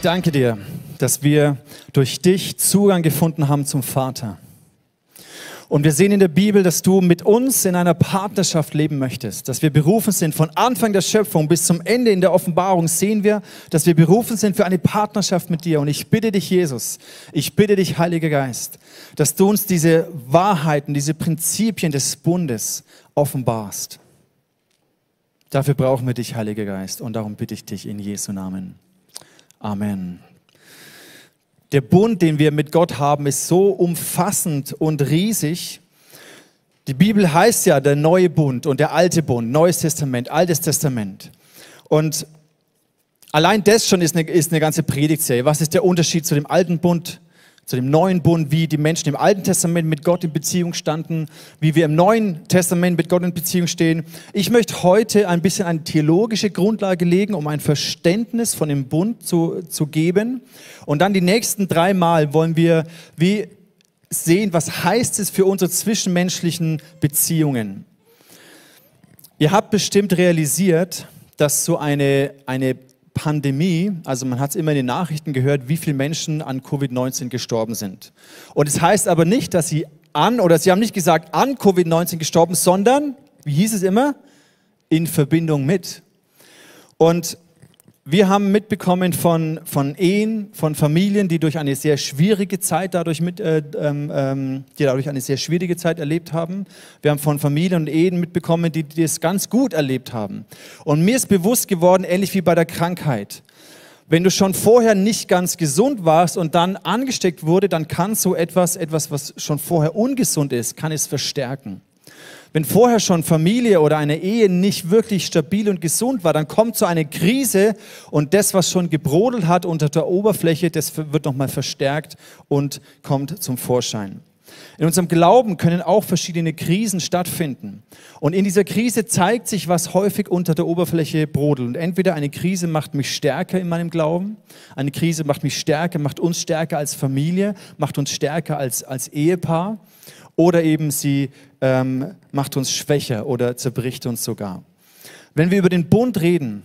ich danke dir, dass wir durch dich Zugang gefunden haben zum Vater. Und wir sehen in der Bibel, dass du mit uns in einer Partnerschaft leben möchtest, dass wir berufen sind von Anfang der Schöpfung bis zum Ende in der Offenbarung sehen wir, dass wir berufen sind für eine Partnerschaft mit dir. Und ich bitte dich, Jesus, ich bitte dich, Heiliger Geist, dass du uns diese Wahrheiten, diese Prinzipien des Bundes offenbarst. Dafür brauchen wir dich, Heiliger Geist. Und darum bitte ich dich in Jesu Namen. Amen. Der Bund, den wir mit Gott haben, ist so umfassend und riesig. Die Bibel heißt ja der neue Bund und der alte Bund, Neues Testament, Altes Testament. Und allein das schon ist eine, ist eine ganze Predigtserie. Was ist der Unterschied zu dem alten Bund zu dem neuen Bund, wie die Menschen im Alten Testament mit Gott in Beziehung standen, wie wir im Neuen Testament mit Gott in Beziehung stehen. Ich möchte heute ein bisschen eine theologische Grundlage legen, um ein Verständnis von dem Bund zu, zu geben. Und dann die nächsten drei Mal wollen wir wie sehen, was heißt es für unsere zwischenmenschlichen Beziehungen. Ihr habt bestimmt realisiert, dass so eine, eine Pandemie, also man hat es immer in den Nachrichten gehört, wie viele Menschen an Covid-19 gestorben sind. Und es das heißt aber nicht, dass sie an, oder sie haben nicht gesagt an Covid-19 gestorben, sondern, wie hieß es immer, in Verbindung mit. Und wir haben mitbekommen von, von Ehen, von Familien, die durch eine sehr schwierige Zeit dadurch mit, äh, ähm, ähm, die dadurch eine sehr schwierige Zeit erlebt haben. Wir haben von Familien und Ehen mitbekommen, die, die es ganz gut erlebt haben. Und mir ist bewusst geworden, ähnlich wie bei der Krankheit. Wenn du schon vorher nicht ganz gesund warst und dann angesteckt wurde, dann kann so etwas, etwas, was schon vorher ungesund ist, kann es verstärken. Wenn vorher schon Familie oder eine Ehe nicht wirklich stabil und gesund war, dann kommt so eine Krise und das, was schon gebrodelt hat unter der Oberfläche, das wird nochmal verstärkt und kommt zum Vorschein. In unserem Glauben können auch verschiedene Krisen stattfinden. Und in dieser Krise zeigt sich, was häufig unter der Oberfläche brodelt. Und entweder eine Krise macht mich stärker in meinem Glauben, eine Krise macht mich stärker, macht uns stärker als Familie, macht uns stärker als, als Ehepaar oder eben sie ähm, macht uns schwächer oder zerbricht uns sogar. Wenn wir über den Bund reden,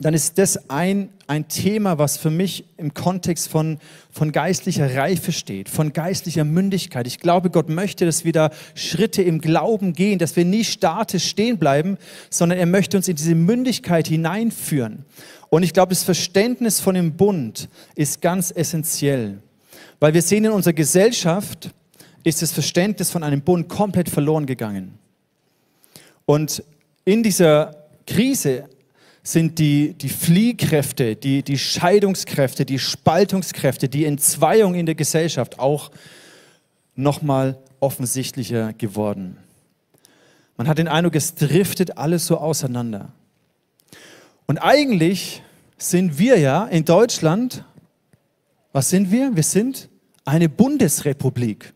dann ist das ein, ein Thema, was für mich im Kontext von, von geistlicher Reife steht, von geistlicher Mündigkeit. Ich glaube, Gott möchte, dass wir da Schritte im Glauben gehen, dass wir nie statisch stehen bleiben, sondern er möchte uns in diese Mündigkeit hineinführen. Und ich glaube, das Verständnis von dem Bund ist ganz essentiell, weil wir sehen in unserer Gesellschaft, ist das Verständnis von einem Bund komplett verloren gegangen. Und in dieser Krise sind die, die Fliehkräfte, die, die Scheidungskräfte, die Spaltungskräfte, die Entzweiung in der Gesellschaft auch nochmal offensichtlicher geworden. Man hat den Eindruck, es driftet alles so auseinander. Und eigentlich sind wir ja in Deutschland, was sind wir? Wir sind eine Bundesrepublik.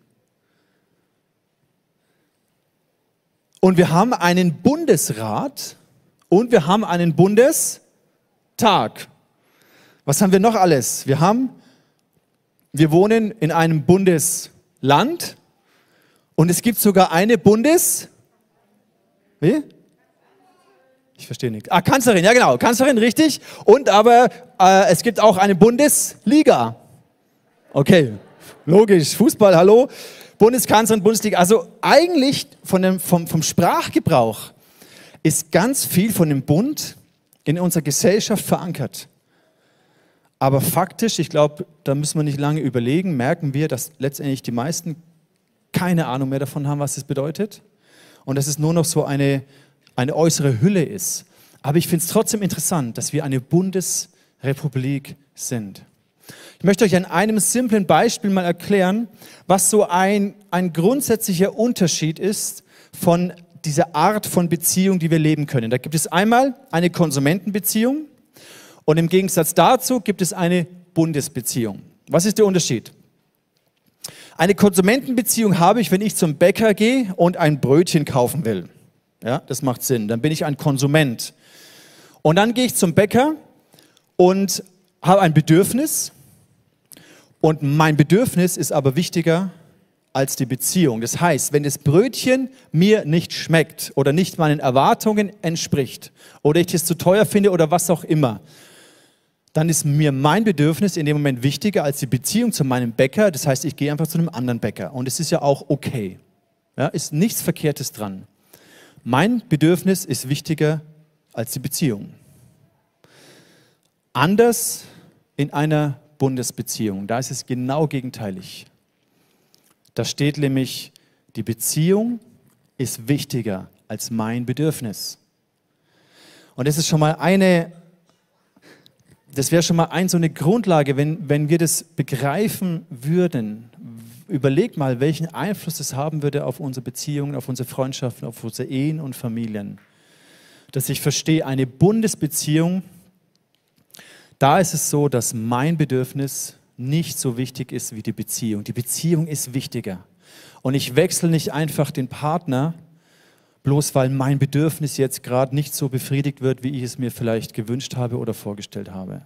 Und wir haben einen Bundesrat und wir haben einen Bundestag. Was haben wir noch alles? Wir haben, wir wohnen in einem Bundesland und es gibt sogar eine Bundes, wie? Ich verstehe nicht. Ah, Kanzlerin, ja genau, Kanzlerin, richtig. Und aber äh, es gibt auch eine Bundesliga. Okay, logisch, Fußball, hallo. Bundeskanzlerin, Bundesliga. Also eigentlich von dem, vom, vom Sprachgebrauch ist ganz viel von dem Bund in unserer Gesellschaft verankert. Aber faktisch, ich glaube, da müssen wir nicht lange überlegen, merken wir, dass letztendlich die meisten keine Ahnung mehr davon haben, was es bedeutet. Und dass es nur noch so eine, eine äußere Hülle ist. Aber ich finde es trotzdem interessant, dass wir eine Bundesrepublik sind. Ich möchte euch an einem simplen Beispiel mal erklären, was so ein, ein grundsätzlicher Unterschied ist von dieser Art von Beziehung, die wir leben können. Da gibt es einmal eine Konsumentenbeziehung und im Gegensatz dazu gibt es eine Bundesbeziehung. Was ist der Unterschied? Eine Konsumentenbeziehung habe ich, wenn ich zum Bäcker gehe und ein Brötchen kaufen will. Ja, das macht Sinn. Dann bin ich ein Konsument. Und dann gehe ich zum Bäcker und habe ein Bedürfnis und mein Bedürfnis ist aber wichtiger als die Beziehung. Das heißt, wenn das Brötchen mir nicht schmeckt oder nicht meinen Erwartungen entspricht oder ich es zu teuer finde oder was auch immer, dann ist mir mein Bedürfnis in dem Moment wichtiger als die Beziehung zu meinem Bäcker. Das heißt, ich gehe einfach zu einem anderen Bäcker. Und es ist ja auch okay. Ja, ist nichts Verkehrtes dran. Mein Bedürfnis ist wichtiger als die Beziehung. Anders in einer Bundesbeziehung. Da ist es genau gegenteilig. Da steht nämlich, die Beziehung ist wichtiger als mein Bedürfnis. Und das ist schon mal eine, das wäre schon mal ein, so eine Grundlage, wenn, wenn wir das begreifen würden. Überleg mal, welchen Einfluss das haben würde auf unsere Beziehungen, auf unsere Freundschaften, auf unsere Ehen und Familien. Dass ich verstehe, eine Bundesbeziehung, da ist es so, dass mein Bedürfnis nicht so wichtig ist wie die Beziehung. Die Beziehung ist wichtiger. Und ich wechsle nicht einfach den Partner, bloß weil mein Bedürfnis jetzt gerade nicht so befriedigt wird, wie ich es mir vielleicht gewünscht habe oder vorgestellt habe.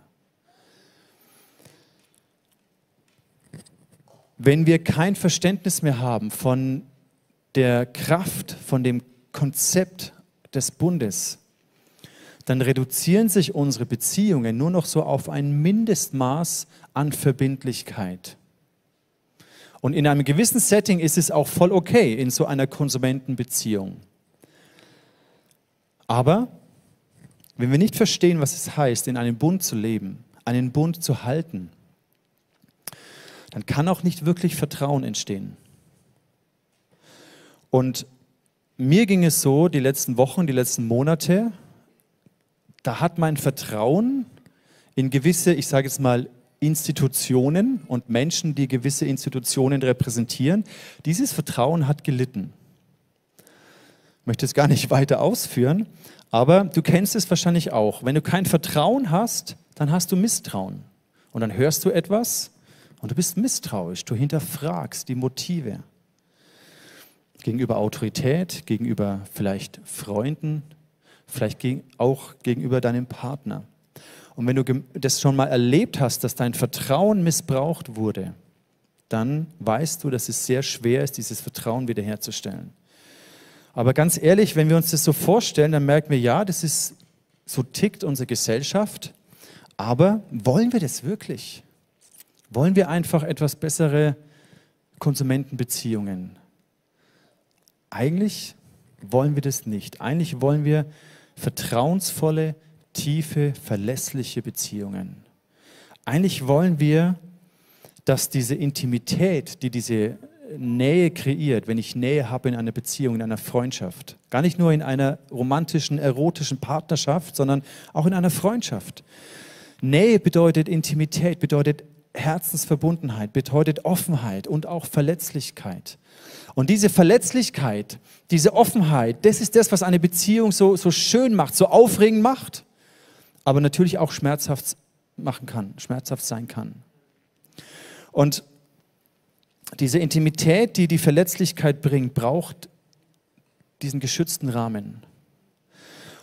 Wenn wir kein Verständnis mehr haben von der Kraft, von dem Konzept des Bundes, dann reduzieren sich unsere Beziehungen nur noch so auf ein Mindestmaß an Verbindlichkeit. Und in einem gewissen Setting ist es auch voll okay in so einer Konsumentenbeziehung. Aber wenn wir nicht verstehen, was es heißt, in einem Bund zu leben, einen Bund zu halten, dann kann auch nicht wirklich Vertrauen entstehen. Und mir ging es so, die letzten Wochen, die letzten Monate, da hat mein Vertrauen in gewisse, ich sage jetzt mal, Institutionen und Menschen, die gewisse Institutionen repräsentieren, dieses Vertrauen hat gelitten. Ich möchte es gar nicht weiter ausführen, aber du kennst es wahrscheinlich auch. Wenn du kein Vertrauen hast, dann hast du Misstrauen. Und dann hörst du etwas und du bist misstrauisch. Du hinterfragst die Motive gegenüber Autorität, gegenüber vielleicht Freunden, vielleicht auch gegenüber deinem Partner. Und wenn du das schon mal erlebt hast, dass dein Vertrauen missbraucht wurde, dann weißt du, dass es sehr schwer ist, dieses Vertrauen wiederherzustellen. Aber ganz ehrlich, wenn wir uns das so vorstellen, dann merken wir, ja, das ist, so tickt unsere Gesellschaft. Aber wollen wir das wirklich? Wollen wir einfach etwas bessere Konsumentenbeziehungen? Eigentlich wollen wir das nicht. Eigentlich wollen wir vertrauensvolle tiefe, verlässliche Beziehungen. Eigentlich wollen wir, dass diese Intimität, die diese Nähe kreiert, wenn ich Nähe habe in einer Beziehung, in einer Freundschaft, gar nicht nur in einer romantischen, erotischen Partnerschaft, sondern auch in einer Freundschaft. Nähe bedeutet Intimität, bedeutet Herzensverbundenheit, bedeutet Offenheit und auch Verletzlichkeit. Und diese Verletzlichkeit, diese Offenheit, das ist das, was eine Beziehung so, so schön macht, so aufregend macht aber natürlich auch schmerzhaft machen kann, schmerzhaft sein kann. Und diese Intimität, die die Verletzlichkeit bringt, braucht diesen geschützten Rahmen.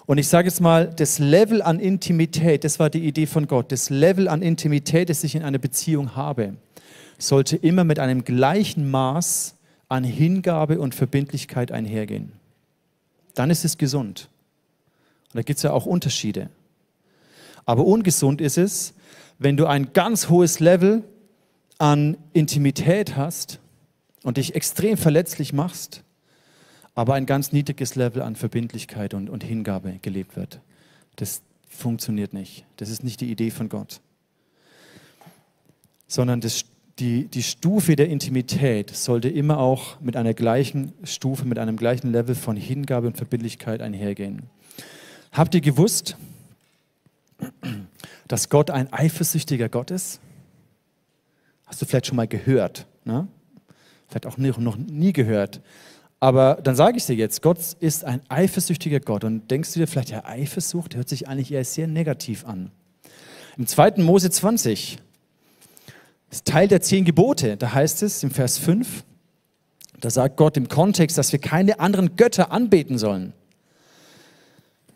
Und ich sage jetzt mal, das Level an Intimität, das war die Idee von Gott, das Level an Intimität, das ich in einer Beziehung habe, sollte immer mit einem gleichen Maß an Hingabe und Verbindlichkeit einhergehen. Dann ist es gesund. Und da gibt es ja auch Unterschiede. Aber ungesund ist es, wenn du ein ganz hohes Level an Intimität hast und dich extrem verletzlich machst, aber ein ganz niedriges Level an Verbindlichkeit und, und Hingabe gelebt wird. Das funktioniert nicht. Das ist nicht die Idee von Gott. Sondern das, die, die Stufe der Intimität sollte immer auch mit einer gleichen Stufe, mit einem gleichen Level von Hingabe und Verbindlichkeit einhergehen. Habt ihr gewusst, dass Gott ein eifersüchtiger Gott ist? Hast du vielleicht schon mal gehört? Ne? Vielleicht auch noch nie gehört. Aber dann sage ich dir jetzt, Gott ist ein eifersüchtiger Gott. Und denkst du dir vielleicht, ja, Eifersucht hört sich eigentlich eher sehr negativ an. Im 2. Mose 20 ist Teil der zehn Gebote. Da heißt es im Vers 5, da sagt Gott im Kontext, dass wir keine anderen Götter anbeten sollen.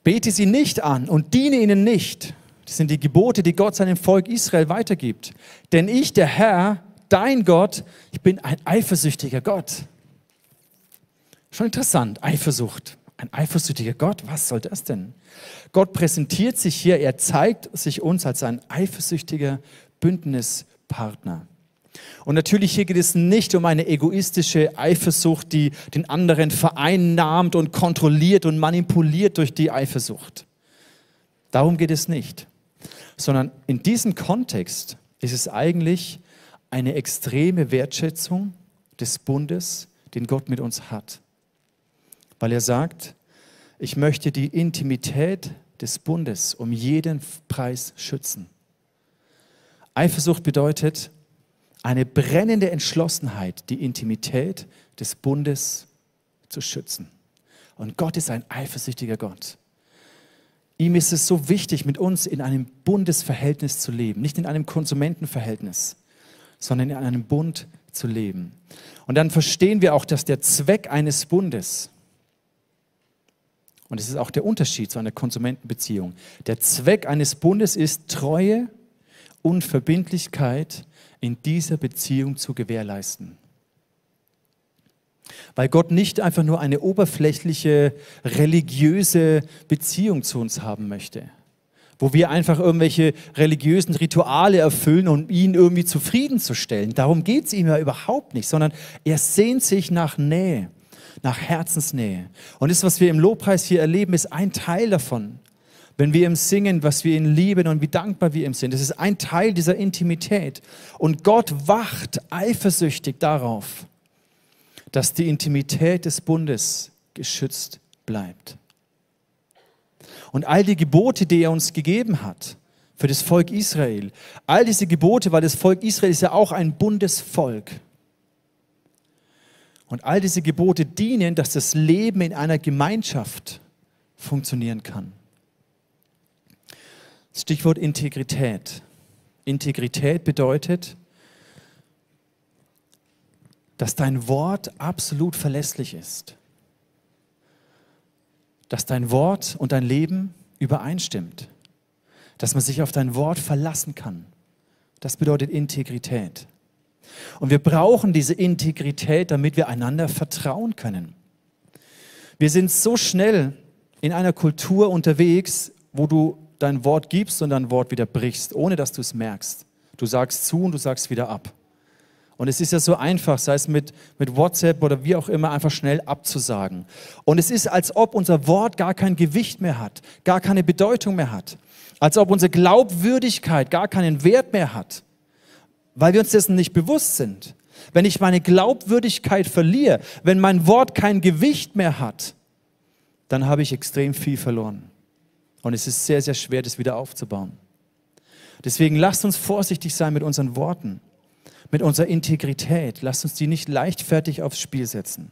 Bete sie nicht an und diene ihnen nicht. Das sind die Gebote, die Gott seinem Volk Israel weitergibt. Denn ich, der Herr, dein Gott, ich bin ein eifersüchtiger Gott. Schon interessant, Eifersucht. Ein eifersüchtiger Gott, was soll das denn? Gott präsentiert sich hier, er zeigt sich uns als ein eifersüchtiger Bündnispartner. Und natürlich hier geht es nicht um eine egoistische Eifersucht, die den anderen vereinnahmt und kontrolliert und manipuliert durch die Eifersucht. Darum geht es nicht. Sondern in diesem Kontext ist es eigentlich eine extreme Wertschätzung des Bundes, den Gott mit uns hat. Weil er sagt, ich möchte die Intimität des Bundes um jeden Preis schützen. Eifersucht bedeutet eine brennende Entschlossenheit, die Intimität des Bundes zu schützen. Und Gott ist ein eifersüchtiger Gott. Ihm ist es so wichtig, mit uns in einem Bundesverhältnis zu leben, nicht in einem Konsumentenverhältnis, sondern in einem Bund zu leben. Und dann verstehen wir auch, dass der Zweck eines Bundes, und es ist auch der Unterschied zu einer Konsumentenbeziehung, der Zweck eines Bundes ist Treue und Verbindlichkeit in dieser Beziehung zu gewährleisten. Weil Gott nicht einfach nur eine oberflächliche religiöse Beziehung zu uns haben möchte, wo wir einfach irgendwelche religiösen Rituale erfüllen, um ihn irgendwie zufriedenzustellen. Darum geht es ihm ja überhaupt nicht, sondern er sehnt sich nach Nähe, nach Herzensnähe. Und das, was wir im Lobpreis hier erleben, ist ein Teil davon. Wenn wir ihm singen, was wir ihn lieben und wie dankbar wir ihm sind. Das ist ein Teil dieser Intimität. Und Gott wacht eifersüchtig darauf, dass die Intimität des Bundes geschützt bleibt. Und all die Gebote, die er uns gegeben hat für das Volk Israel, all diese Gebote, weil das Volk Israel ist ja auch ein Bundesvolk. Und all diese Gebote dienen, dass das Leben in einer Gemeinschaft funktionieren kann. Stichwort Integrität. Integrität bedeutet, dass dein Wort absolut verlässlich ist. Dass dein Wort und dein Leben übereinstimmt. Dass man sich auf dein Wort verlassen kann. Das bedeutet Integrität. Und wir brauchen diese Integrität, damit wir einander vertrauen können. Wir sind so schnell in einer Kultur unterwegs, wo du dein Wort gibst und dein Wort wieder brichst, ohne dass du es merkst. Du sagst zu und du sagst wieder ab. Und es ist ja so einfach, sei es mit, mit WhatsApp oder wie auch immer, einfach schnell abzusagen. Und es ist, als ob unser Wort gar kein Gewicht mehr hat, gar keine Bedeutung mehr hat. Als ob unsere Glaubwürdigkeit gar keinen Wert mehr hat, weil wir uns dessen nicht bewusst sind. Wenn ich meine Glaubwürdigkeit verliere, wenn mein Wort kein Gewicht mehr hat, dann habe ich extrem viel verloren. Und es ist sehr, sehr schwer, das wieder aufzubauen. Deswegen lasst uns vorsichtig sein mit unseren Worten mit unserer Integrität. Lasst uns die nicht leichtfertig aufs Spiel setzen.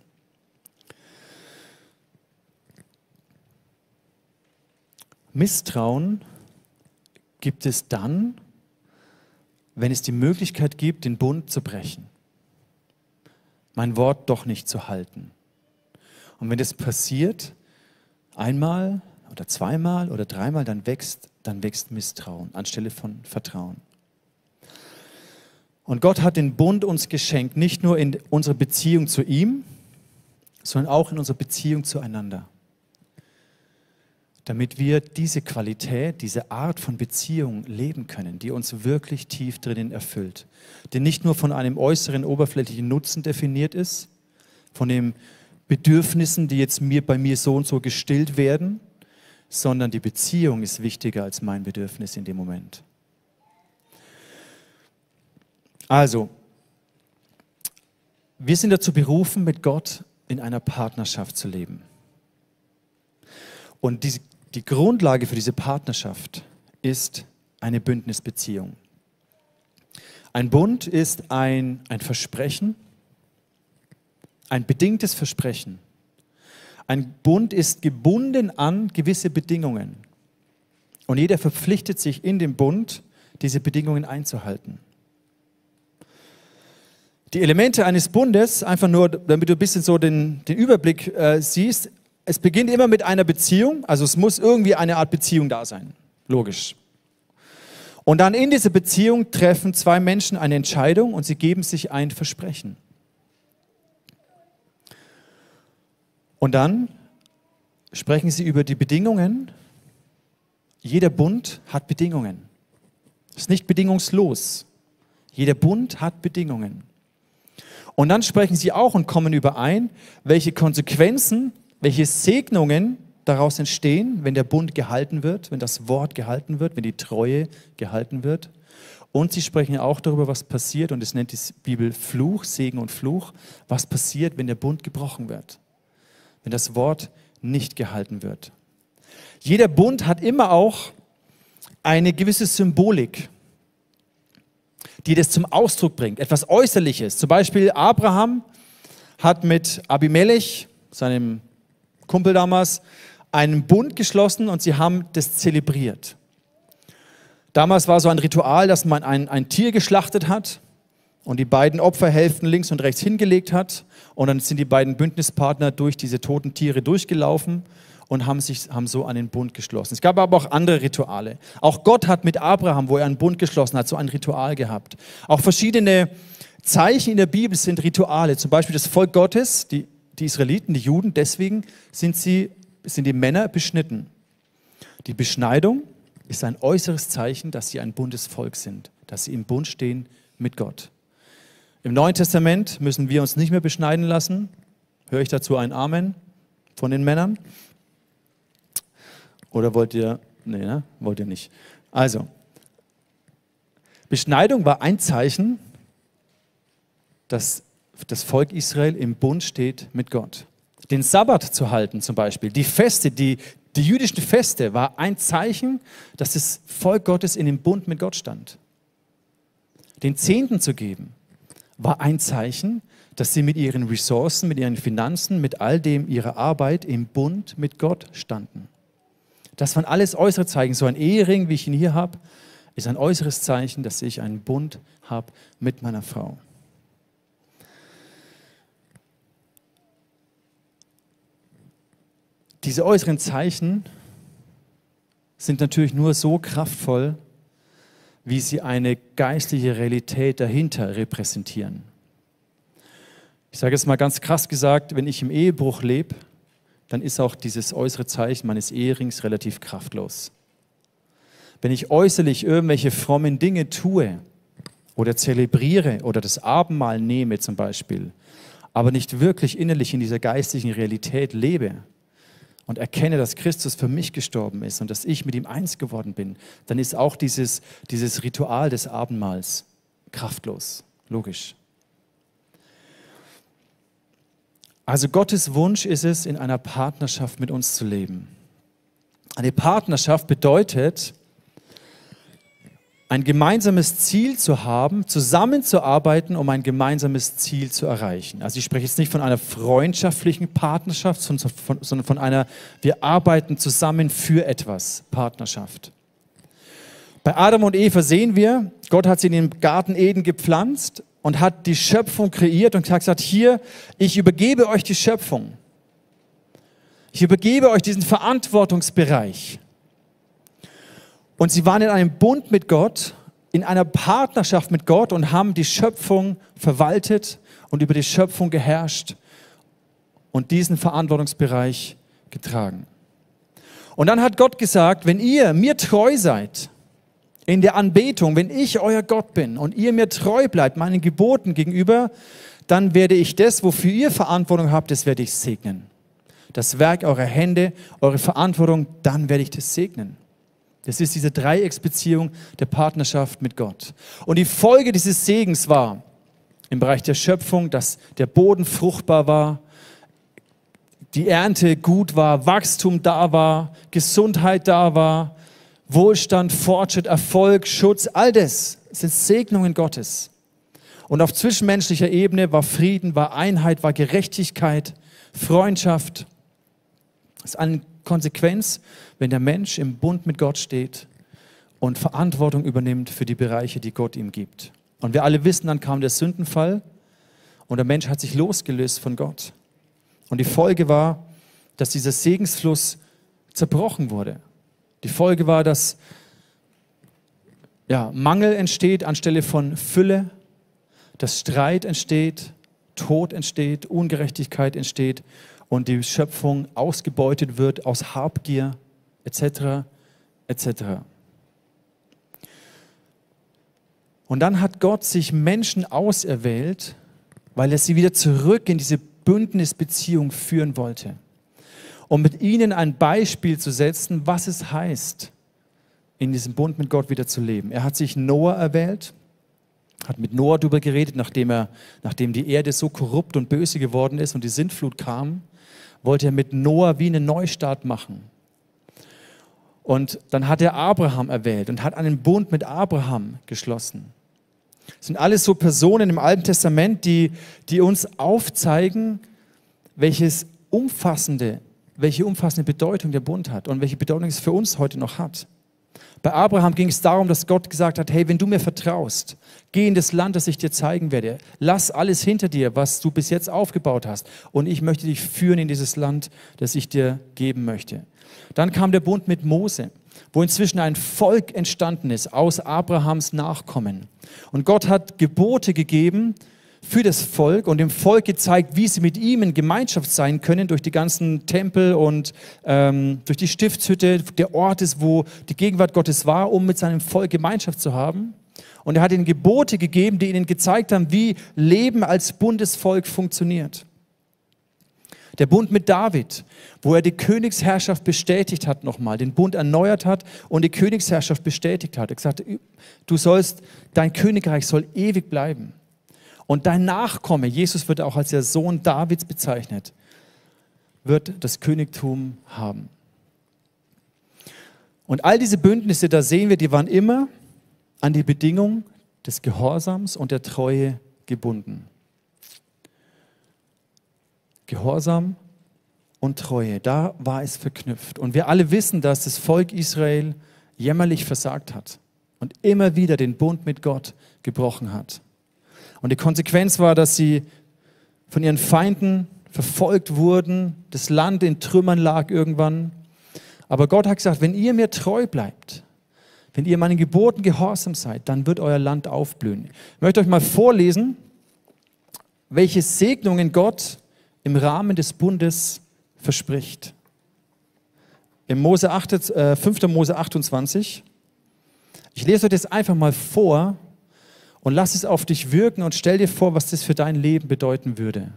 Misstrauen gibt es dann, wenn es die Möglichkeit gibt, den Bund zu brechen, mein Wort doch nicht zu halten. Und wenn das passiert, einmal oder zweimal oder dreimal, dann wächst, dann wächst Misstrauen anstelle von Vertrauen. Und Gott hat den Bund uns geschenkt, nicht nur in unserer Beziehung zu ihm, sondern auch in unserer Beziehung zueinander. Damit wir diese Qualität, diese Art von Beziehung leben können, die uns wirklich tief drinnen erfüllt. Die nicht nur von einem äußeren, oberflächlichen Nutzen definiert ist, von den Bedürfnissen, die jetzt mir, bei mir so und so gestillt werden, sondern die Beziehung ist wichtiger als mein Bedürfnis in dem Moment. Also, wir sind dazu berufen, mit Gott in einer Partnerschaft zu leben. Und die, die Grundlage für diese Partnerschaft ist eine Bündnisbeziehung. Ein Bund ist ein, ein Versprechen, ein bedingtes Versprechen. Ein Bund ist gebunden an gewisse Bedingungen. Und jeder verpflichtet sich in dem Bund, diese Bedingungen einzuhalten. Die Elemente eines Bundes, einfach nur, damit du ein bisschen so den, den Überblick äh, siehst, es beginnt immer mit einer Beziehung, also es muss irgendwie eine Art Beziehung da sein, logisch. Und dann in dieser Beziehung treffen zwei Menschen eine Entscheidung und sie geben sich ein Versprechen. Und dann sprechen sie über die Bedingungen. Jeder Bund hat Bedingungen. Ist nicht bedingungslos. Jeder Bund hat Bedingungen. Und dann sprechen sie auch und kommen überein, welche Konsequenzen, welche Segnungen daraus entstehen, wenn der Bund gehalten wird, wenn das Wort gehalten wird, wenn die Treue gehalten wird. Und sie sprechen auch darüber, was passiert, und es nennt die Bibel Fluch, Segen und Fluch, was passiert, wenn der Bund gebrochen wird, wenn das Wort nicht gehalten wird. Jeder Bund hat immer auch eine gewisse Symbolik, die das zum Ausdruck bringt, etwas Äußerliches. Zum Beispiel Abraham hat mit Abimelech, seinem Kumpel damals, einen Bund geschlossen und sie haben das zelebriert. Damals war so ein Ritual, dass man ein, ein Tier geschlachtet hat und die beiden Opferhälften links und rechts hingelegt hat. Und dann sind die beiden Bündnispartner durch diese toten Tiere durchgelaufen und haben, sich, haben so einen Bund geschlossen. Es gab aber auch andere Rituale. Auch Gott hat mit Abraham, wo er einen Bund geschlossen hat, so ein Ritual gehabt. Auch verschiedene Zeichen in der Bibel sind Rituale. Zum Beispiel das Volk Gottes, die, die Israeliten, die Juden, deswegen sind, sie, sind die Männer beschnitten. Die Beschneidung ist ein äußeres Zeichen, dass sie ein Bundesvolk sind, dass sie im Bund stehen mit Gott. Im Neuen Testament müssen wir uns nicht mehr beschneiden lassen. Höre ich dazu ein Amen von den Männern? Oder wollt ihr, nee, ne? wollt ihr nicht. Also, Beschneidung war ein Zeichen, dass das Volk Israel im Bund steht mit Gott. Den Sabbat zu halten zum Beispiel, die Feste, die, die jüdischen Feste war ein Zeichen, dass das Volk Gottes in dem Bund mit Gott stand. Den Zehnten zu geben, war ein Zeichen, dass sie mit ihren Ressourcen, mit ihren Finanzen, mit all dem ihrer Arbeit im Bund mit Gott standen. Das waren alles äußere Zeichen. So ein Ehering, wie ich ihn hier habe, ist ein äußeres Zeichen, dass ich einen Bund habe mit meiner Frau. Diese äußeren Zeichen sind natürlich nur so kraftvoll, wie sie eine geistliche Realität dahinter repräsentieren. Ich sage es mal ganz krass gesagt, wenn ich im Ehebruch lebe, dann ist auch dieses äußere Zeichen meines Eherings relativ kraftlos. Wenn ich äußerlich irgendwelche frommen Dinge tue oder zelebriere oder das Abendmahl nehme zum Beispiel, aber nicht wirklich innerlich in dieser geistlichen Realität lebe und erkenne, dass Christus für mich gestorben ist und dass ich mit ihm eins geworden bin, dann ist auch dieses, dieses Ritual des Abendmahls kraftlos, logisch. Also Gottes Wunsch ist es, in einer Partnerschaft mit uns zu leben. Eine Partnerschaft bedeutet, ein gemeinsames Ziel zu haben, zusammenzuarbeiten, um ein gemeinsames Ziel zu erreichen. Also ich spreche jetzt nicht von einer freundschaftlichen Partnerschaft, sondern von einer, wir arbeiten zusammen für etwas, Partnerschaft. Bei Adam und Eva sehen wir, Gott hat sie in den Garten Eden gepflanzt und hat die Schöpfung kreiert und gesagt, hier, ich übergebe euch die Schöpfung. Ich übergebe euch diesen Verantwortungsbereich. Und sie waren in einem Bund mit Gott, in einer Partnerschaft mit Gott und haben die Schöpfung verwaltet und über die Schöpfung geherrscht und diesen Verantwortungsbereich getragen. Und dann hat Gott gesagt, wenn ihr mir treu seid, in der Anbetung, wenn ich euer Gott bin und ihr mir treu bleibt, meinen Geboten gegenüber, dann werde ich das, wofür ihr Verantwortung habt, das werde ich segnen. Das Werk eurer Hände, eure Verantwortung, dann werde ich das segnen. Das ist diese Dreiecksbeziehung der Partnerschaft mit Gott. Und die Folge dieses Segens war im Bereich der Schöpfung, dass der Boden fruchtbar war, die Ernte gut war, Wachstum da war, Gesundheit da war, Wohlstand, Fortschritt, Erfolg, Schutz, all das sind Segnungen Gottes. Und auf zwischenmenschlicher Ebene war Frieden, war Einheit, war Gerechtigkeit, Freundschaft. Das ist eine Konsequenz, wenn der Mensch im Bund mit Gott steht und Verantwortung übernimmt für die Bereiche, die Gott ihm gibt. Und wir alle wissen, dann kam der Sündenfall und der Mensch hat sich losgelöst von Gott. Und die Folge war, dass dieser Segensfluss zerbrochen wurde. Die Folge war, dass ja, Mangel entsteht anstelle von Fülle, dass Streit entsteht, Tod entsteht, Ungerechtigkeit entsteht und die Schöpfung ausgebeutet wird aus Habgier etc. etc. Und dann hat Gott sich Menschen auserwählt, weil er sie wieder zurück in diese Bündnisbeziehung führen wollte, um mit ihnen ein Beispiel zu setzen, was es heißt, in diesem Bund mit Gott wieder zu leben. Er hat sich Noah erwählt, hat mit Noah darüber geredet, nachdem, er, nachdem die Erde so korrupt und böse geworden ist und die Sintflut kam, wollte er mit Noah wie einen Neustart machen. Und dann hat er Abraham erwählt und hat einen Bund mit Abraham geschlossen. Das sind alles so Personen im Alten Testament, die, die uns aufzeigen, welches umfassende, welche umfassende Bedeutung der Bund hat und welche Bedeutung es für uns heute noch hat. Bei Abraham ging es darum, dass Gott gesagt hat, hey, wenn du mir vertraust, geh in das Land, das ich dir zeigen werde. Lass alles hinter dir, was du bis jetzt aufgebaut hast. Und ich möchte dich führen in dieses Land, das ich dir geben möchte. Dann kam der Bund mit Mose, wo inzwischen ein Volk entstanden ist aus Abrahams Nachkommen. Und Gott hat Gebote gegeben, für das Volk und dem Volk gezeigt, wie sie mit ihm in Gemeinschaft sein können durch die ganzen Tempel und ähm, durch die Stiftshütte, der Ort ist, wo die Gegenwart Gottes war, um mit seinem Volk Gemeinschaft zu haben. Und er hat ihnen Gebote gegeben, die ihnen gezeigt haben, wie Leben als Bundesvolk funktioniert. Der Bund mit David, wo er die Königsherrschaft bestätigt hat nochmal, den Bund erneuert hat und die Königsherrschaft bestätigt hat. Er gesagt, du sollst, dein Königreich soll ewig bleiben. Und dein Nachkomme, Jesus wird auch als der Sohn Davids bezeichnet, wird das Königtum haben. Und all diese Bündnisse, da sehen wir, die waren immer an die Bedingung des Gehorsams und der Treue gebunden. Gehorsam und Treue, da war es verknüpft. Und wir alle wissen, dass das Volk Israel jämmerlich versagt hat und immer wieder den Bund mit Gott gebrochen hat. Und die Konsequenz war, dass sie von ihren Feinden verfolgt wurden, das Land in Trümmern lag irgendwann. Aber Gott hat gesagt, wenn ihr mir treu bleibt, wenn ihr meinen Geboten gehorsam seid, dann wird euer Land aufblühen. Ich möchte euch mal vorlesen, welche Segnungen Gott im Rahmen des Bundes verspricht. Im Mose 8, äh, 5. Mose 28. Ich lese euch das einfach mal vor, und lass es auf dich wirken und stell dir vor, was das für dein Leben bedeuten würde.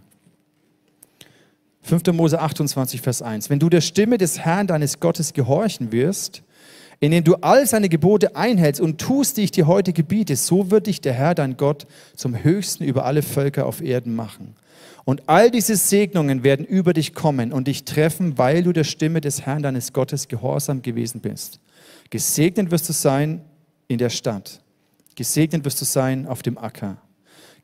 5. Mose 28, Vers 1. Wenn du der Stimme des Herrn deines Gottes gehorchen wirst, indem du all seine Gebote einhältst und tust, die ich dir heute gebiete, so wird dich der Herr, dein Gott, zum Höchsten über alle Völker auf Erden machen. Und all diese Segnungen werden über dich kommen und dich treffen, weil du der Stimme des Herrn deines Gottes gehorsam gewesen bist. Gesegnet wirst du sein in der Stadt Gesegnet wirst du sein auf dem Acker.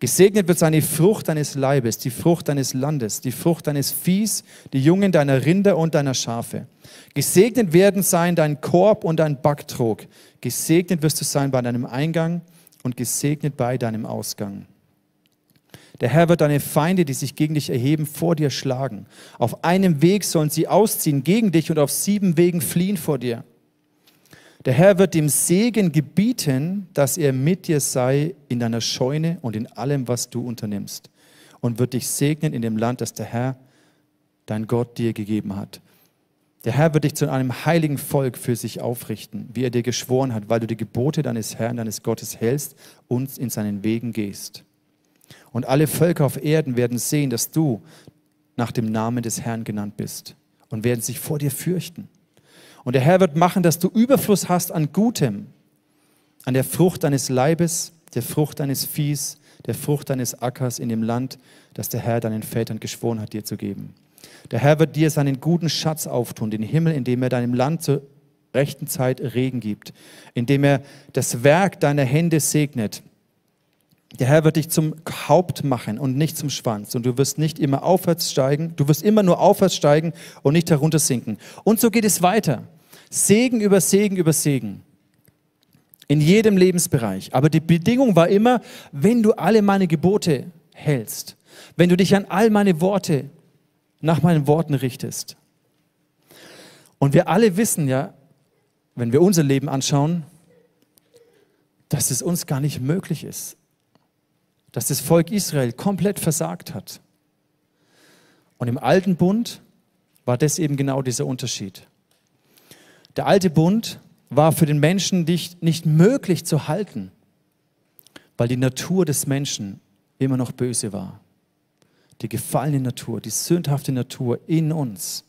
Gesegnet wird sein die Frucht deines Leibes, die Frucht deines Landes, die Frucht deines Viehs, die Jungen deiner Rinder und deiner Schafe. Gesegnet werden sein dein Korb und dein Backtrog. Gesegnet wirst du sein bei deinem Eingang und gesegnet bei deinem Ausgang. Der Herr wird deine Feinde, die sich gegen dich erheben, vor dir schlagen. Auf einem Weg sollen sie ausziehen gegen dich und auf sieben Wegen fliehen vor dir. Der Herr wird dem Segen gebieten, dass er mit dir sei in deiner Scheune und in allem, was du unternimmst. Und wird dich segnen in dem Land, das der Herr, dein Gott, dir gegeben hat. Der Herr wird dich zu einem heiligen Volk für sich aufrichten, wie er dir geschworen hat, weil du die Gebote deines Herrn, deines Gottes hältst und in seinen Wegen gehst. Und alle Völker auf Erden werden sehen, dass du nach dem Namen des Herrn genannt bist und werden sich vor dir fürchten. Und der Herr wird machen, dass du Überfluss hast an Gutem, an der Frucht deines Leibes, der Frucht deines Viehs, der Frucht deines Ackers in dem Land, das der Herr deinen Vätern geschworen hat, dir zu geben. Der Herr wird dir seinen guten Schatz auftun, den Himmel, indem er deinem Land zur rechten Zeit Regen gibt, indem er das Werk deiner Hände segnet. Der Herr wird dich zum Haupt machen und nicht zum Schwanz. Und du wirst nicht immer aufwärts steigen, du wirst immer nur aufwärts steigen und nicht herunter sinken. Und so geht es weiter. Segen über Segen über Segen. In jedem Lebensbereich. Aber die Bedingung war immer, wenn du alle meine Gebote hältst, wenn du dich an all meine Worte, nach meinen Worten richtest. Und wir alle wissen ja, wenn wir unser Leben anschauen, dass es uns gar nicht möglich ist, dass das Volk Israel komplett versagt hat. Und im alten Bund war das eben genau dieser Unterschied. Der alte Bund war für den Menschen nicht, nicht möglich zu halten, weil die Natur des Menschen immer noch böse war. Die gefallene Natur, die sündhafte Natur in uns.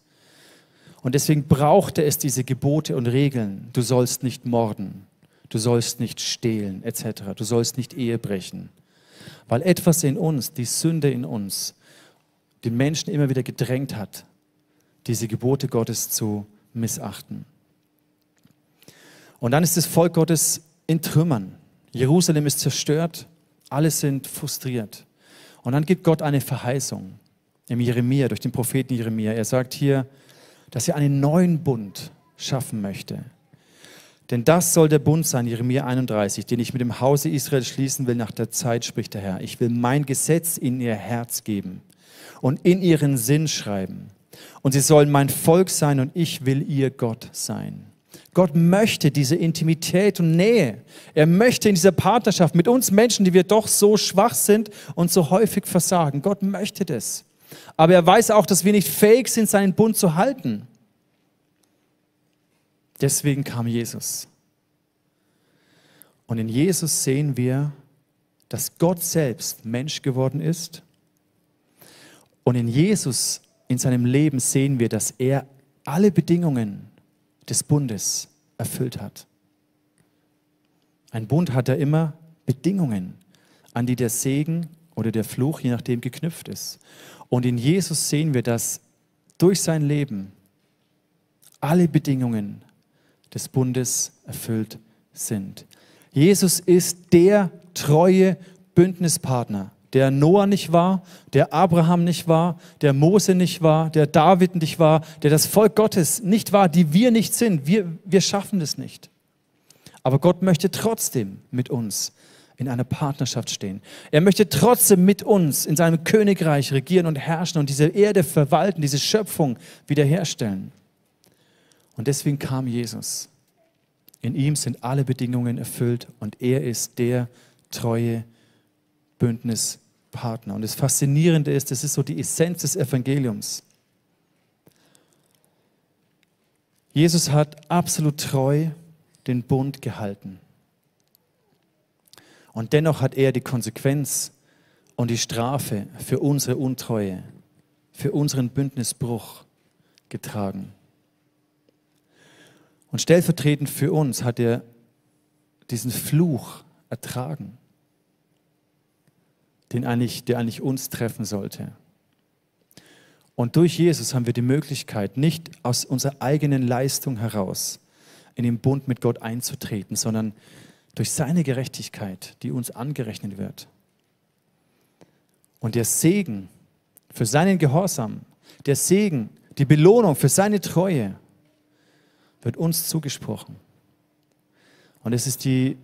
Und deswegen brauchte es diese Gebote und Regeln. Du sollst nicht morden, du sollst nicht stehlen, etc. Du sollst nicht Ehe brechen. Weil etwas in uns, die Sünde in uns, den Menschen immer wieder gedrängt hat, diese Gebote Gottes zu missachten. Und dann ist das Volk Gottes in Trümmern. Jerusalem ist zerstört, alle sind frustriert. Und dann gibt Gott eine Verheißung im Jeremia, durch den Propheten Jeremia. Er sagt hier, dass er einen neuen Bund schaffen möchte. Denn das soll der Bund sein, Jeremia 31, den ich mit dem Hause Israel schließen will nach der Zeit, spricht der Herr. Ich will mein Gesetz in ihr Herz geben und in ihren Sinn schreiben. Und sie sollen mein Volk sein und ich will ihr Gott sein. Gott möchte diese Intimität und Nähe. Er möchte in dieser Partnerschaft mit uns Menschen, die wir doch so schwach sind und so häufig versagen. Gott möchte das. Aber er weiß auch, dass wir nicht fähig sind, seinen Bund zu halten. Deswegen kam Jesus. Und in Jesus sehen wir, dass Gott selbst Mensch geworden ist. Und in Jesus, in seinem Leben sehen wir, dass er alle Bedingungen des Bundes erfüllt hat. Ein Bund hat ja immer Bedingungen, an die der Segen oder der Fluch, je nachdem, geknüpft ist. Und in Jesus sehen wir, dass durch sein Leben alle Bedingungen des Bundes erfüllt sind. Jesus ist der treue Bündnispartner der Noah nicht war, der Abraham nicht war, der Mose nicht war, der David nicht war, der das Volk Gottes nicht war, die wir nicht sind. Wir, wir schaffen das nicht. Aber Gott möchte trotzdem mit uns in einer Partnerschaft stehen. Er möchte trotzdem mit uns in seinem Königreich regieren und herrschen und diese Erde verwalten, diese Schöpfung wiederherstellen. Und deswegen kam Jesus. In ihm sind alle Bedingungen erfüllt und er ist der treue Bündnis Partner. Und das Faszinierende ist, das ist so die Essenz des Evangeliums. Jesus hat absolut treu den Bund gehalten. Und dennoch hat er die Konsequenz und die Strafe für unsere Untreue, für unseren Bündnisbruch getragen. Und stellvertretend für uns hat er diesen Fluch ertragen den eigentlich, der eigentlich uns treffen sollte. Und durch Jesus haben wir die Möglichkeit, nicht aus unserer eigenen Leistung heraus in den Bund mit Gott einzutreten, sondern durch seine Gerechtigkeit, die uns angerechnet wird. Und der Segen für seinen Gehorsam, der Segen, die Belohnung für seine Treue wird uns zugesprochen. Und es ist die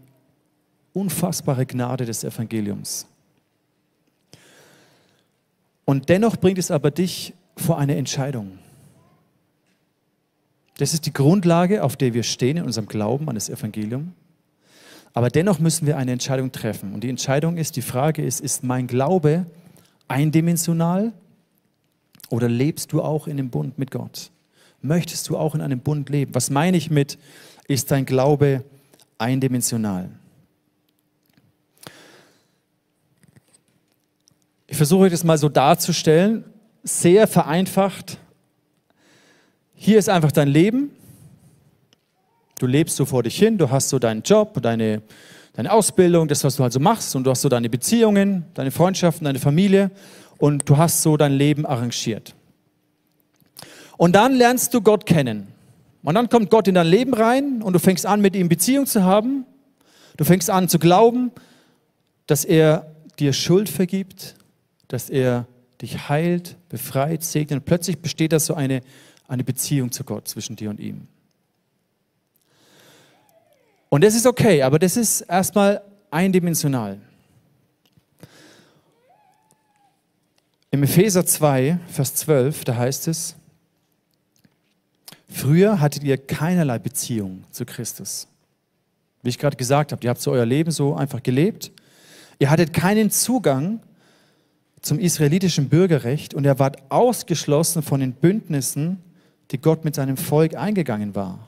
unfassbare Gnade des Evangeliums. Und dennoch bringt es aber dich vor eine Entscheidung. Das ist die Grundlage, auf der wir stehen in unserem Glauben an das Evangelium. Aber dennoch müssen wir eine Entscheidung treffen. Und die Entscheidung ist, die Frage ist, ist mein Glaube eindimensional oder lebst du auch in dem Bund mit Gott? Möchtest du auch in einem Bund leben? Was meine ich mit, ist dein Glaube eindimensional? Ich versuche das mal so darzustellen, sehr vereinfacht. Hier ist einfach dein Leben. Du lebst so vor dich hin, du hast so deinen Job, deine, deine Ausbildung, das, was du halt so machst, und du hast so deine Beziehungen, deine Freundschaften, deine Familie, und du hast so dein Leben arrangiert. Und dann lernst du Gott kennen. Und dann kommt Gott in dein Leben rein und du fängst an, mit ihm Beziehung zu haben. Du fängst an zu glauben, dass er dir Schuld vergibt, dass er dich heilt, befreit, segnet. Und plötzlich besteht da so eine, eine Beziehung zu Gott zwischen dir und ihm. Und das ist okay, aber das ist erstmal eindimensional. Im Epheser 2, Vers 12, da heißt es, früher hattet ihr keinerlei Beziehung zu Christus. Wie ich gerade gesagt habe, ihr habt so euer Leben so einfach gelebt. Ihr hattet keinen Zugang zum israelitischen Bürgerrecht und er war ausgeschlossen von den Bündnissen, die Gott mit seinem Volk eingegangen war.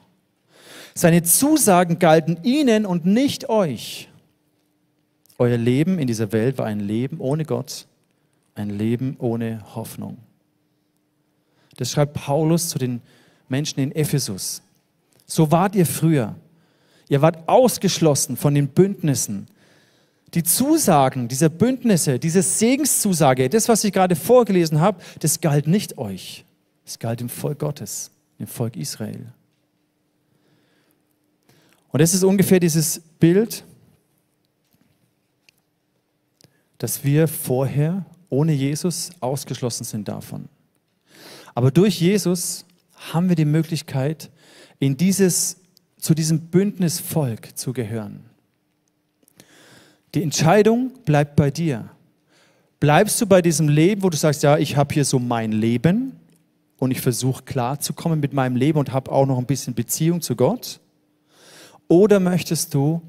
Seine Zusagen galten ihnen und nicht euch. Euer Leben in dieser Welt war ein Leben ohne Gott, ein Leben ohne Hoffnung. Das schreibt Paulus zu den Menschen in Ephesus. So wart ihr früher. Ihr wart ausgeschlossen von den Bündnissen. Die Zusagen dieser Bündnisse, diese Segenszusage, das, was ich gerade vorgelesen habe, das galt nicht euch. Es galt dem Volk Gottes, dem Volk Israel. Und das ist ungefähr dieses Bild, dass wir vorher ohne Jesus ausgeschlossen sind davon. Aber durch Jesus haben wir die Möglichkeit, in dieses, zu diesem Bündnisvolk zu gehören. Die Entscheidung bleibt bei dir. Bleibst du bei diesem Leben, wo du sagst, ja, ich habe hier so mein Leben und ich versuche klarzukommen mit meinem Leben und habe auch noch ein bisschen Beziehung zu Gott? Oder möchtest du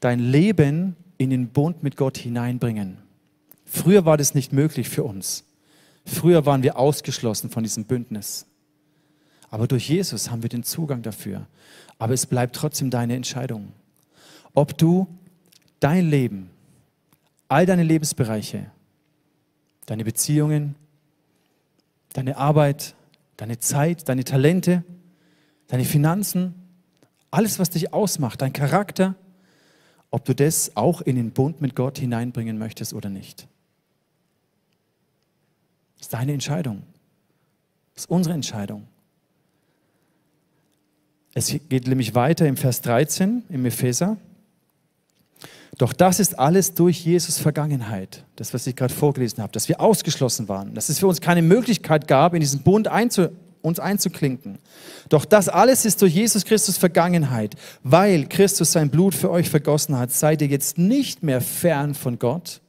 dein Leben in den Bund mit Gott hineinbringen? Früher war das nicht möglich für uns. Früher waren wir ausgeschlossen von diesem Bündnis. Aber durch Jesus haben wir den Zugang dafür. Aber es bleibt trotzdem deine Entscheidung, ob du dein Leben, all deine Lebensbereiche, deine Beziehungen, deine Arbeit, deine Zeit, deine Talente, deine Finanzen, alles, was dich ausmacht, dein Charakter, ob du das auch in den Bund mit Gott hineinbringen möchtest oder nicht. Das ist deine Entscheidung. Das ist unsere Entscheidung. Es geht nämlich weiter im Vers 13 im Epheser. Doch das ist alles durch Jesus Vergangenheit, das, was ich gerade vorgelesen habe, dass wir ausgeschlossen waren, dass es für uns keine Möglichkeit gab, in diesen Bund einzu, uns einzuklinken. Doch das alles ist durch Jesus Christus Vergangenheit, weil Christus sein Blut für euch vergossen hat, seid ihr jetzt nicht mehr fern von Gott,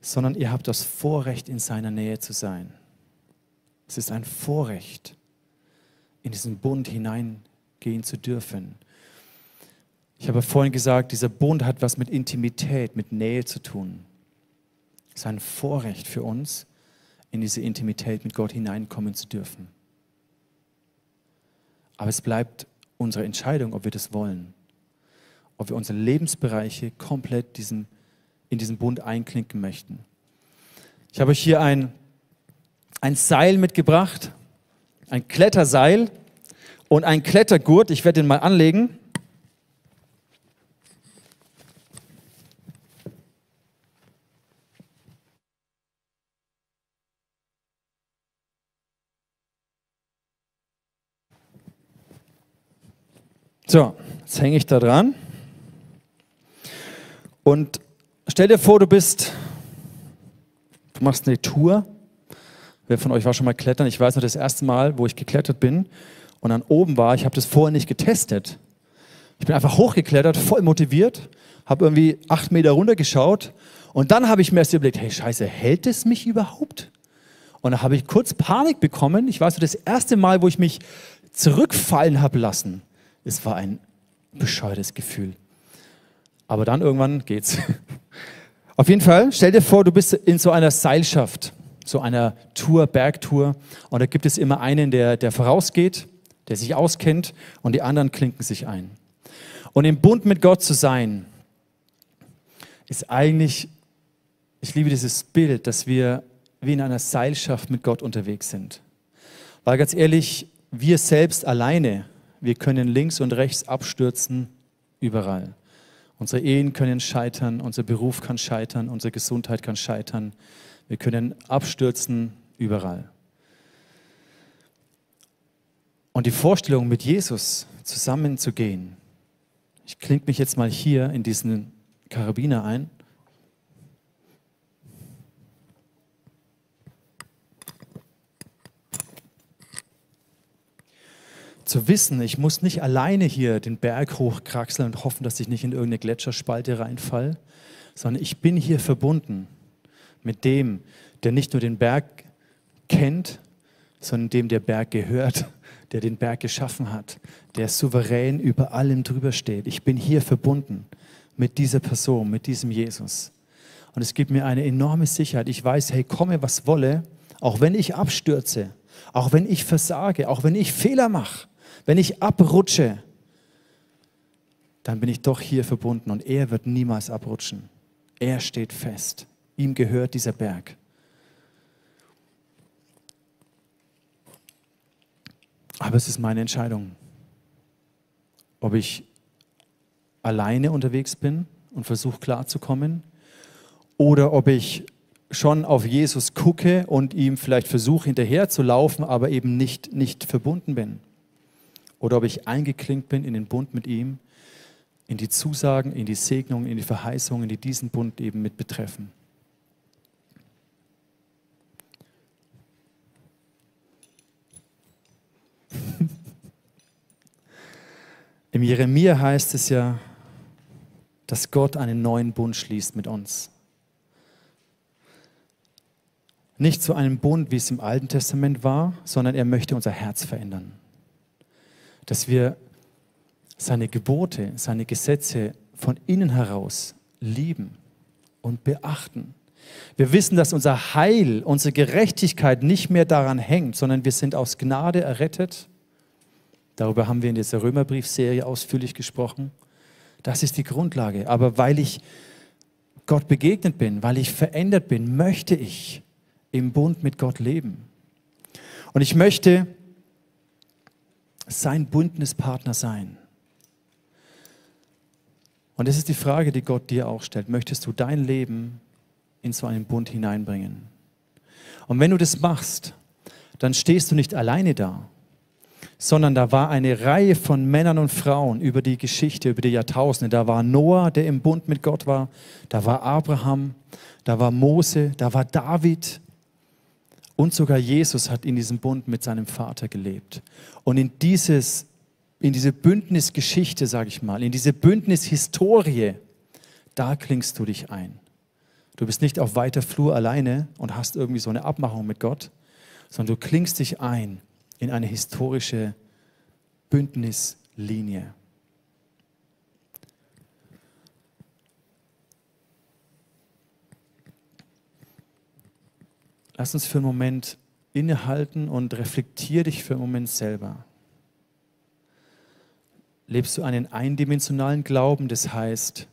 sondern ihr habt das Vorrecht, in seiner Nähe zu sein. Es ist ein Vorrecht in diesen Bund hineingehen zu dürfen. Ich habe vorhin gesagt, dieser Bund hat was mit Intimität, mit Nähe zu tun. Es ist ein Vorrecht für uns, in diese Intimität mit Gott hineinkommen zu dürfen. Aber es bleibt unsere Entscheidung, ob wir das wollen. Ob wir unsere Lebensbereiche komplett diesen, in diesen Bund einklinken möchten. Ich habe euch hier ein, ein Seil mitgebracht ein Kletterseil und ein Klettergurt. Ich werde den mal anlegen. So, jetzt hänge ich da dran. Und stell dir vor, du bist, du machst eine Tour Wer von euch war schon mal klettern? Ich weiß noch das erste Mal, wo ich geklettert bin und dann oben war, ich habe das vorher nicht getestet. Ich bin einfach hochgeklettert, voll motiviert, habe irgendwie acht Meter runtergeschaut und dann habe ich mir erst überlegt, hey Scheiße, hält es mich überhaupt? Und dann habe ich kurz Panik bekommen. Ich weiß noch das erste Mal, wo ich mich zurückfallen habe lassen. Es war ein bescheuertes Gefühl. Aber dann irgendwann geht's. Auf jeden Fall, stell dir vor, du bist in so einer Seilschaft so einer Tour, Bergtour. Und da gibt es immer einen, der, der vorausgeht, der sich auskennt und die anderen klinken sich ein. Und im Bund mit Gott zu sein, ist eigentlich, ich liebe dieses Bild, dass wir wie in einer Seilschaft mit Gott unterwegs sind. Weil ganz ehrlich, wir selbst alleine, wir können links und rechts abstürzen, überall. Unsere Ehen können scheitern, unser Beruf kann scheitern, unsere Gesundheit kann scheitern. Wir können abstürzen überall. Und die Vorstellung, mit Jesus zusammenzugehen, ich klinge mich jetzt mal hier in diesen Karabiner ein. Zu wissen, ich muss nicht alleine hier den Berg hochkraxeln und hoffen, dass ich nicht in irgendeine Gletscherspalte reinfall, sondern ich bin hier verbunden mit dem, der nicht nur den Berg kennt, sondern dem der Berg gehört, der den Berg geschaffen hat, der souverän über allem drüber steht. Ich bin hier verbunden mit dieser Person, mit diesem Jesus. Und es gibt mir eine enorme Sicherheit. Ich weiß, hey, komme, was wolle, auch wenn ich abstürze, auch wenn ich versage, auch wenn ich Fehler mache, wenn ich abrutsche, dann bin ich doch hier verbunden und er wird niemals abrutschen. Er steht fest. Ihm gehört dieser Berg. Aber es ist meine Entscheidung, ob ich alleine unterwegs bin und versuche klarzukommen oder ob ich schon auf Jesus gucke und ihm vielleicht versuche hinterher zu laufen, aber eben nicht, nicht verbunden bin. Oder ob ich eingeklinkt bin in den Bund mit ihm, in die Zusagen, in die Segnungen, in die Verheißungen, die diesen Bund eben mit betreffen. Im Jeremia heißt es ja, dass Gott einen neuen Bund schließt mit uns. Nicht zu einem Bund, wie es im Alten Testament war, sondern er möchte unser Herz verändern. Dass wir seine Gebote, seine Gesetze von innen heraus lieben und beachten. Wir wissen, dass unser Heil, unsere Gerechtigkeit nicht mehr daran hängt, sondern wir sind aus Gnade errettet. Darüber haben wir in dieser Römerbriefserie ausführlich gesprochen. Das ist die Grundlage. Aber weil ich Gott begegnet bin, weil ich verändert bin, möchte ich im Bund mit Gott leben. Und ich möchte sein Bündnispartner sein. Und das ist die Frage, die Gott dir auch stellt. Möchtest du dein Leben in so einen Bund hineinbringen? Und wenn du das machst, dann stehst du nicht alleine da, sondern da war eine Reihe von Männern und Frauen über die Geschichte, über die Jahrtausende. Da war Noah, der im Bund mit Gott war, da war Abraham, da war Mose, da war David und sogar Jesus hat in diesem Bund mit seinem Vater gelebt. Und in dieses in diese Bündnisgeschichte, sage ich mal, in diese Bündnishistorie, da klingst du dich ein. Du bist nicht auf weiter Flur alleine und hast irgendwie so eine Abmachung mit Gott, sondern du klingst dich ein in eine historische Bündnislinie. Lass uns für einen Moment innehalten und reflektier dich für einen Moment selber. Lebst du einen eindimensionalen Glauben, das heißt,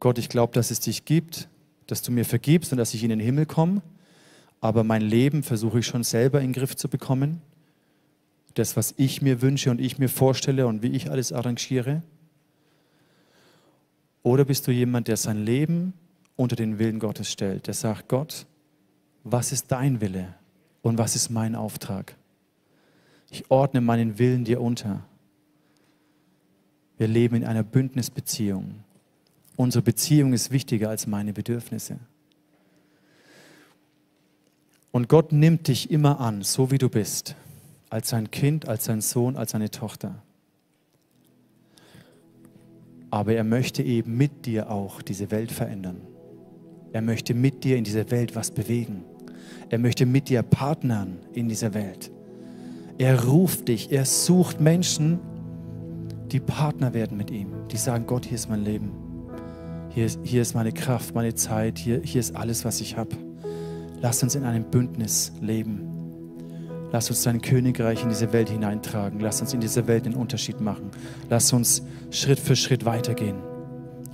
Gott, ich glaube, dass es dich gibt, dass du mir vergibst und dass ich in den Himmel komme, aber mein Leben versuche ich schon selber in den Griff zu bekommen? Das, was ich mir wünsche und ich mir vorstelle und wie ich alles arrangiere? Oder bist du jemand, der sein Leben unter den Willen Gottes stellt, der sagt, Gott, was ist dein Wille und was ist mein Auftrag? Ich ordne meinen Willen dir unter. Wir leben in einer Bündnisbeziehung. Unsere Beziehung ist wichtiger als meine Bedürfnisse. Und Gott nimmt dich immer an, so wie du bist, als sein Kind, als sein Sohn, als seine Tochter. Aber er möchte eben mit dir auch diese Welt verändern. Er möchte mit dir in dieser Welt was bewegen. Er möchte mit dir partnern in dieser Welt. Er ruft dich, er sucht Menschen, die Partner werden mit ihm, die sagen, Gott, hier ist mein Leben, hier ist, hier ist meine Kraft, meine Zeit, hier, hier ist alles, was ich habe. Lass uns in einem Bündnis leben. Lass uns dein Königreich in diese Welt hineintragen. Lass uns in dieser Welt einen Unterschied machen. Lass uns Schritt für Schritt weitergehen.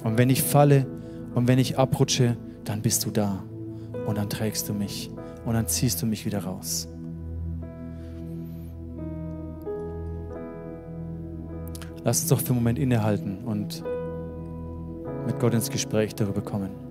Und wenn ich falle und wenn ich abrutsche, dann bist du da. Und dann trägst du mich. Und dann ziehst du mich wieder raus. Lass uns doch für einen Moment innehalten und mit Gott ins Gespräch darüber kommen.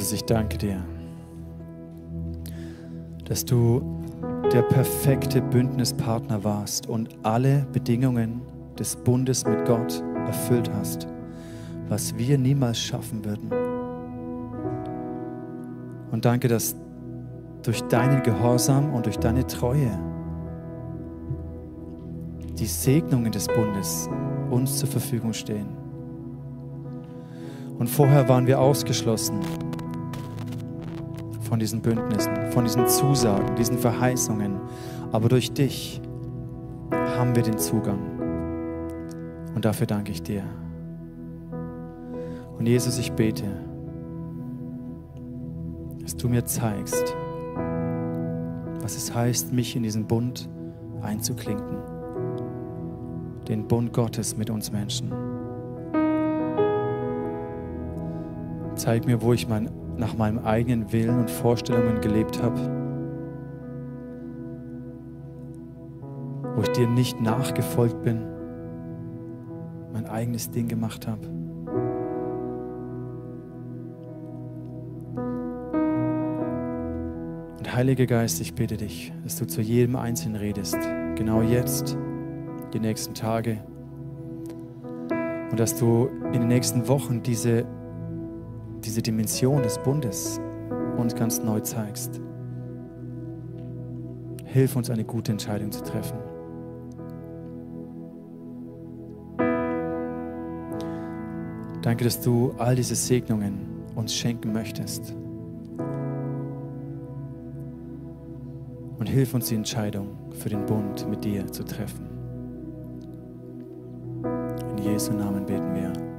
Jesus, ich danke dir, dass du der perfekte Bündnispartner warst und alle Bedingungen des Bundes mit Gott erfüllt hast, was wir niemals schaffen würden. Und danke, dass durch deinen Gehorsam und durch deine Treue die Segnungen des Bundes uns zur Verfügung stehen. Und vorher waren wir ausgeschlossen von diesen Bündnissen, von diesen Zusagen, diesen Verheißungen. Aber durch dich haben wir den Zugang. Und dafür danke ich dir. Und Jesus, ich bete, dass du mir zeigst, was es heißt, mich in diesen Bund einzuklinken. Den Bund Gottes mit uns Menschen. Zeig mir, wo ich mein, nach meinem eigenen Willen und Vorstellungen gelebt habe. Wo ich dir nicht nachgefolgt bin, mein eigenes Ding gemacht habe. Und Heiliger Geist, ich bitte dich, dass du zu jedem Einzelnen redest, genau jetzt, die nächsten Tage. Und dass du in den nächsten Wochen diese diese Dimension des Bundes uns ganz neu zeigst. Hilf uns, eine gute Entscheidung zu treffen. Danke, dass du all diese Segnungen uns schenken möchtest. Und hilf uns, die Entscheidung für den Bund mit dir zu treffen. In Jesu Namen beten wir.